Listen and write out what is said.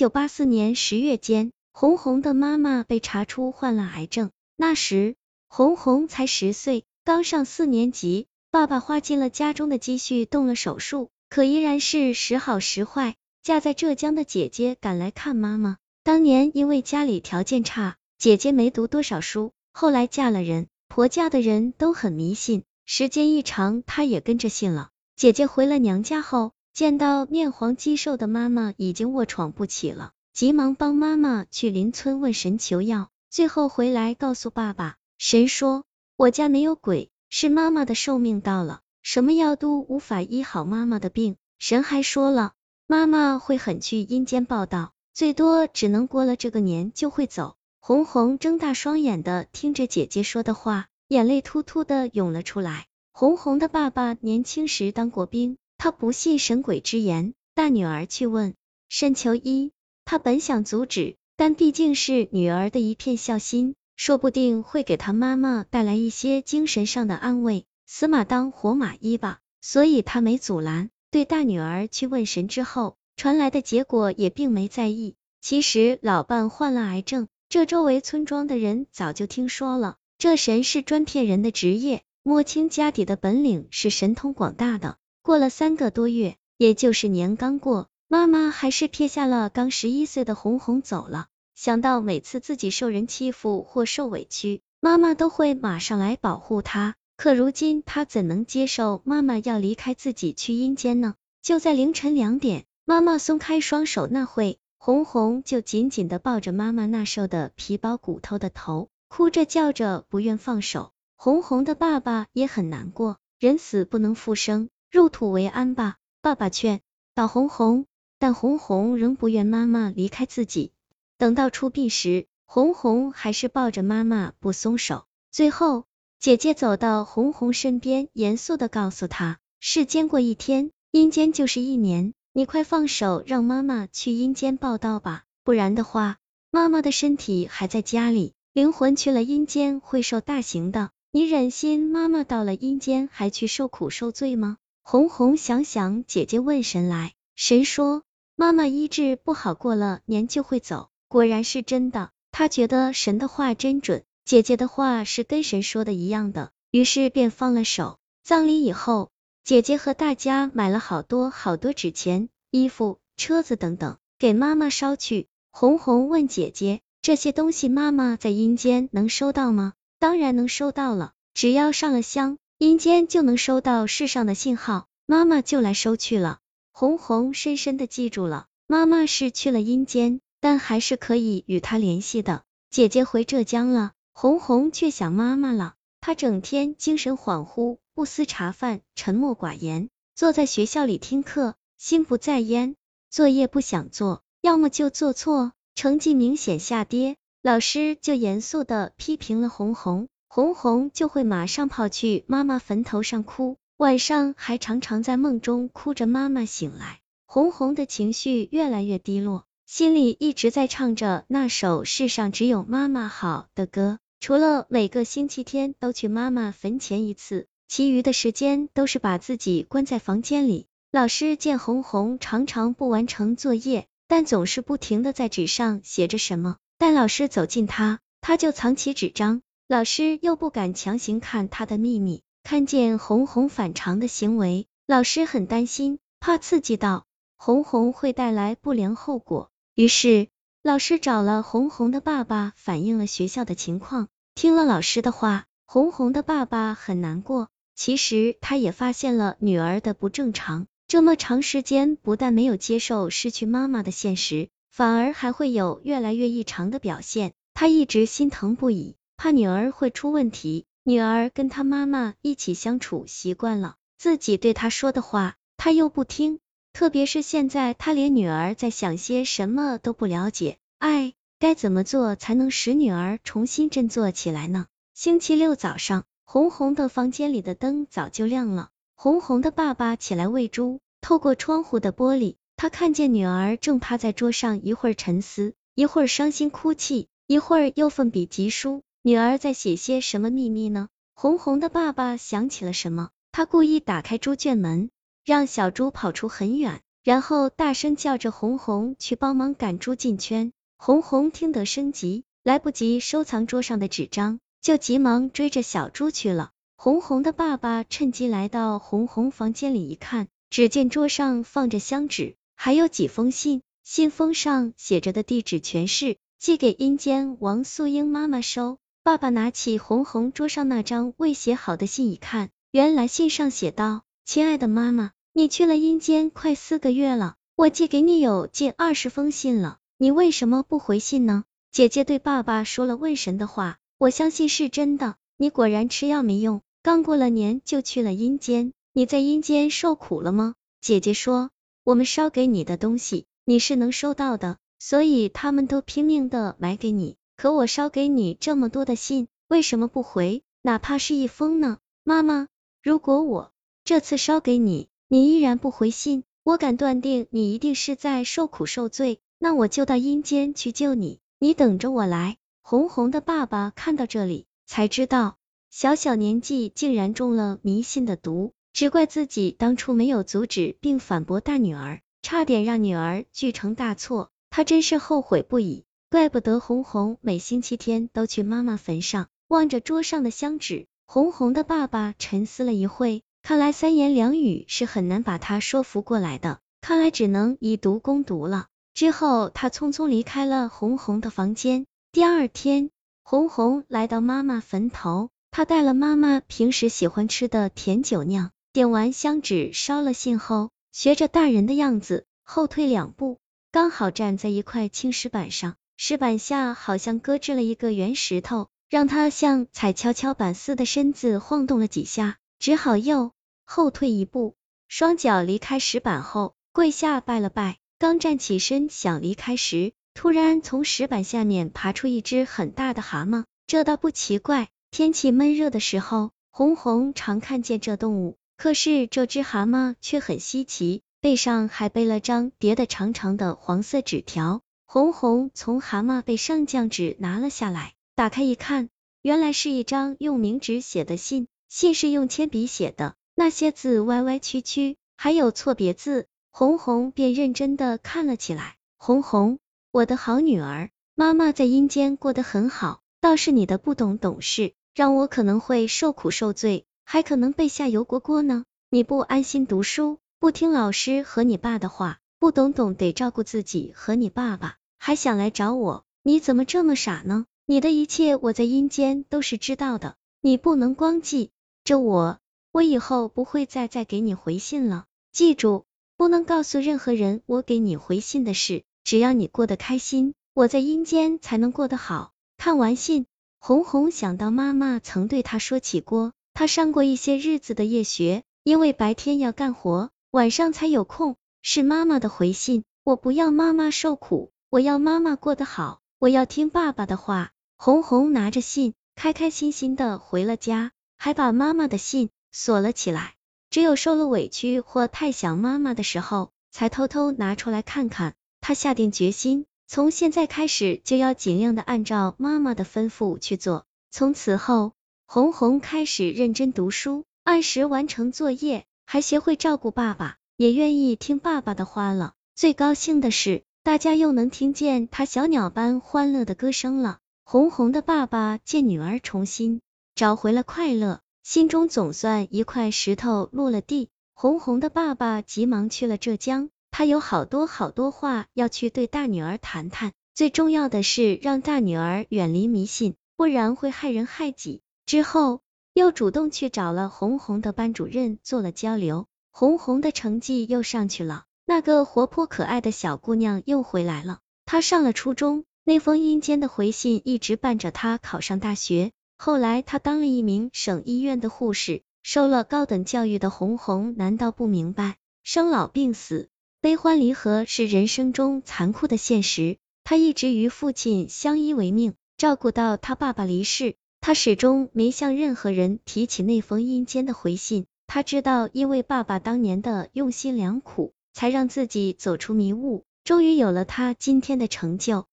九八四年十月间，红红的妈妈被查出患了癌症，那时红红才十岁，刚上四年级。爸爸花尽了家中的积蓄动了手术，可依然是时好时坏。嫁在浙江的姐姐赶来看妈妈，当年因为家里条件差，姐姐没读多少书，后来嫁了人，婆家的人都很迷信，时间一长，她也跟着信了。姐姐回了娘家后。见到面黄肌瘦的妈妈已经卧床不起了，急忙帮妈妈去邻村问神求药，最后回来告诉爸爸，神说我家没有鬼，是妈妈的寿命到了，什么药都无法医好妈妈的病。神还说了，妈妈会很去阴间报道，最多只能过了这个年就会走。红红睁大双眼的听着姐姐说的话，眼泪突突的涌了出来。红红的爸爸年轻时当过兵。他不信神鬼之言，大女儿去问沈求医，他本想阻止，但毕竟是女儿的一片孝心，说不定会给他妈妈带来一些精神上的安慰，死马当活马医吧，所以他没阻拦。对大女儿去问神之后，传来的结果也并没在意。其实老伴患了癌症，这周围村庄的人早就听说了。这神是专骗人的职业，摸清家底的本领是神通广大的。过了三个多月，也就是年刚过，妈妈还是撇下了刚十一岁的红红走了。想到每次自己受人欺负或受委屈，妈妈都会马上来保护她，可如今她怎能接受妈妈要离开自己去阴间呢？就在凌晨两点，妈妈松开双手那会，红红就紧紧的抱着妈妈那瘦的皮包骨头的头，哭着叫着不愿放手。红红的爸爸也很难过，人死不能复生。入土为安吧，爸爸劝导红红，但红红仍不愿妈妈离开自己。等到出殡时，红红还是抱着妈妈不松手。最后，姐姐走到红红身边，严肃的告诉她：世间过一天，阴间就是一年。你快放手，让妈妈去阴间报道吧，不然的话，妈妈的身体还在家里，灵魂去了阴间会受大刑的。你忍心妈妈到了阴间还去受苦受罪吗？红红想想姐姐问神来，神说妈妈医治不好，过了年就会走，果然是真的。他觉得神的话真准，姐姐的话是跟神说的一样的，于是便放了手。葬礼以后，姐姐和大家买了好多好多纸钱、衣服、车子等等，给妈妈烧去。红红问姐姐，这些东西妈妈在阴间能收到吗？当然能收到了，只要上了香。阴间就能收到世上的信号，妈妈就来收去了。红红深深的记住了，妈妈是去了阴间，但还是可以与她联系的。姐姐回浙江了，红红却想妈妈了。她整天精神恍惚，不思茶饭，沉默寡言，坐在学校里听课，心不在焉，作业不想做，要么就做错，成绩明显下跌，老师就严肃的批评了红红。红红就会马上跑去妈妈坟头上哭，晚上还常常在梦中哭着妈妈醒来。红红的情绪越来越低落，心里一直在唱着那首世上只有妈妈好的歌。除了每个星期天都去妈妈坟前一次，其余的时间都是把自己关在房间里。老师见红红常常不完成作业，但总是不停的在纸上写着什么，但老师走近他，他就藏起纸张。老师又不敢强行看他的秘密，看见红红反常的行为，老师很担心，怕刺激到红红会带来不良后果。于是，老师找了红红的爸爸，反映了学校的情况。听了老师的话，红红的爸爸很难过。其实，他也发现了女儿的不正常，这么长时间不但没有接受失去妈妈的现实，反而还会有越来越异常的表现，他一直心疼不已。怕女儿会出问题，女儿跟她妈妈一起相处习惯了，自己对她说的话，她又不听。特别是现在，她连女儿在想些什么都不了解。哎，该怎么做才能使女儿重新振作起来呢？星期六早上，红红的房间里的灯早就亮了。红红的爸爸起来喂猪，透过窗户的玻璃，他看见女儿正趴在桌上，一会儿沉思，一会儿伤心哭泣，一会儿又奋笔疾书。女儿在写些什么秘密呢？红红的爸爸想起了什么，他故意打开猪圈门，让小猪跑出很远，然后大声叫着红红去帮忙赶猪进圈。红红听得生急，来不及收藏桌上的纸张，就急忙追着小猪去了。红红的爸爸趁机来到红红房间里一看，只见桌上放着香纸，还有几封信，信封上写着的地址全是寄给阴间王素英妈妈收。爸爸拿起红红桌上那张未写好的信一看，原来信上写道：“亲爱的妈妈，你去了阴间快四个月了，我寄给你有近二十封信了。”你为什么不回信呢？姐姐对爸爸说了问神的话，我相信是真的。你果然吃药没用，刚过了年就去了阴间。你在阴间受苦了吗？姐姐说，我们烧给你的东西，你是能收到的，所以他们都拼命的买给你。可我烧给你这么多的信，为什么不回？哪怕是一封呢？妈妈，如果我这次烧给你，你依然不回信，我敢断定你一定是在受苦受罪。那我就到阴间去救你，你等着我来。红红的爸爸看到这里，才知道小小年纪竟然中了迷信的毒，只怪自己当初没有阻止并反驳大女儿，差点让女儿铸成大错，他真是后悔不已。怪不得红红每星期天都去妈妈坟上，望着桌上的香纸。红红的爸爸沉思了一会，看来三言两语是很难把他说服过来的，看来只能以毒攻毒了。之后，他匆匆离开了红红的房间。第二天，红红来到妈妈坟头，她带了妈妈平时喜欢吃的甜酒酿，点完香纸，烧了信后，学着大人的样子后退两步，刚好站在一块青石板上，石板下好像搁置了一个圆石头，让他像踩跷跷板似的身子晃动了几下，只好又后退一步，双脚离开石板后，跪下拜了拜。刚站起身想离开时，突然从石板下面爬出一只很大的蛤蟆。这倒不奇怪，天气闷热的时候，红红常看见这动物。可是这只蛤蟆却很稀奇，背上还背了张叠的长长的黄色纸条。红红从蛤蟆背上将纸拿了下来，打开一看，原来是一张用冥纸写的信，信是用铅笔写的，那些字歪歪曲曲，还有错别字。红红便认真的看了起来。红红，我的好女儿，妈妈在阴间过得很好，倒是你的不懂懂事，让我可能会受苦受罪，还可能被下油锅锅呢。你不安心读书，不听老师和你爸的话，不懂懂得照顾自己和你爸爸，还想来找我，你怎么这么傻呢？你的一切我在阴间都是知道的，你不能光记着我，我以后不会再再给你回信了，记住。不能告诉任何人我给你回信的事，只要你过得开心，我在阴间才能过得好。看完信，红红想到妈妈曾对她说起过，她上过一些日子的夜学，因为白天要干活，晚上才有空。是妈妈的回信，我不要妈妈受苦，我要妈妈过得好，我要听爸爸的话。红红拿着信，开开心心的回了家，还把妈妈的信锁了起来。只有受了委屈或太想妈妈的时候，才偷偷拿出来看看。他下定决心，从现在开始就要尽量的按照妈妈的吩咐去做。从此后，红红开始认真读书，按时完成作业，还学会照顾爸爸，也愿意听爸爸的话了。最高兴的是，大家又能听见他小鸟般欢乐的歌声了。红红的爸爸见女儿重新找回了快乐。心中总算一块石头落了地。红红的爸爸急忙去了浙江，他有好多好多话要去对大女儿谈谈。最重要的是让大女儿远离迷信，不然会害人害己。之后又主动去找了红红的班主任做了交流，红红的成绩又上去了，那个活泼可爱的小姑娘又回来了。她上了初中，那封阴间的回信一直伴着她考上大学。后来，她当了一名省医院的护士，受了高等教育的红红，难道不明白生老病死、悲欢离合是人生中残酷的现实？她一直与父亲相依为命，照顾到他爸爸离世，她始终没向任何人提起那封阴间的回信。她知道，因为爸爸当年的用心良苦，才让自己走出迷雾，终于有了他今天的成就。